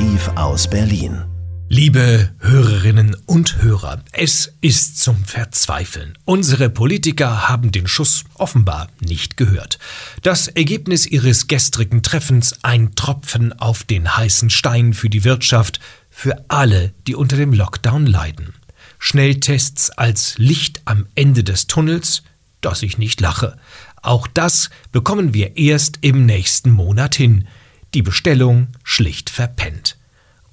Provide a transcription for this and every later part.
Brief aus Berlin. Liebe Hörerinnen und Hörer, es ist zum Verzweifeln. Unsere Politiker haben den Schuss offenbar nicht gehört. Das Ergebnis ihres gestrigen Treffens ein Tropfen auf den heißen Stein für die Wirtschaft, für alle, die unter dem Lockdown leiden. Schnelltests als Licht am Ende des Tunnels, dass ich nicht lache. Auch das bekommen wir erst im nächsten Monat hin. Die Bestellung schlicht verpennt.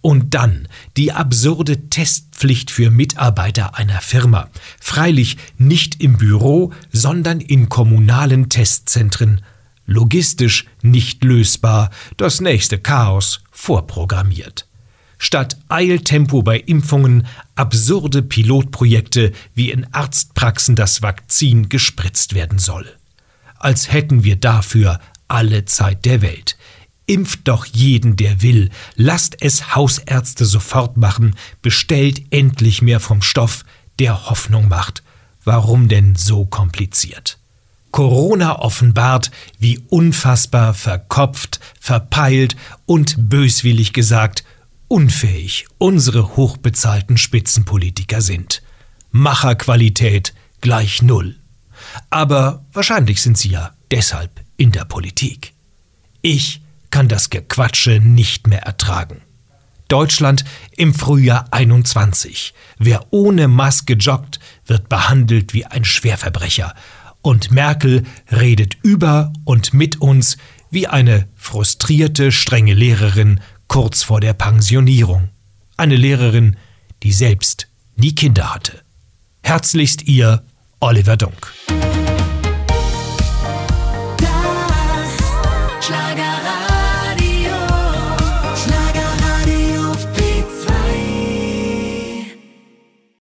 Und dann die absurde Testpflicht für Mitarbeiter einer Firma. Freilich nicht im Büro, sondern in kommunalen Testzentren. Logistisch nicht lösbar, das nächste Chaos vorprogrammiert. Statt Eiltempo bei Impfungen absurde Pilotprojekte, wie in Arztpraxen das Vakzin gespritzt werden soll. Als hätten wir dafür alle Zeit der Welt. Impft doch jeden, der will. Lasst es Hausärzte sofort machen. Bestellt endlich mehr vom Stoff, der Hoffnung macht. Warum denn so kompliziert? Corona offenbart, wie unfassbar verkopft, verpeilt und böswillig gesagt unfähig unsere hochbezahlten Spitzenpolitiker sind. Macherqualität gleich Null. Aber wahrscheinlich sind sie ja deshalb in der Politik. Ich kann das Gequatsche nicht mehr ertragen. Deutschland im Frühjahr 21. Wer ohne Maske joggt, wird behandelt wie ein Schwerverbrecher. Und Merkel redet über und mit uns wie eine frustrierte, strenge Lehrerin kurz vor der Pensionierung. Eine Lehrerin, die selbst nie Kinder hatte. Herzlichst ihr Oliver Dunk. Das.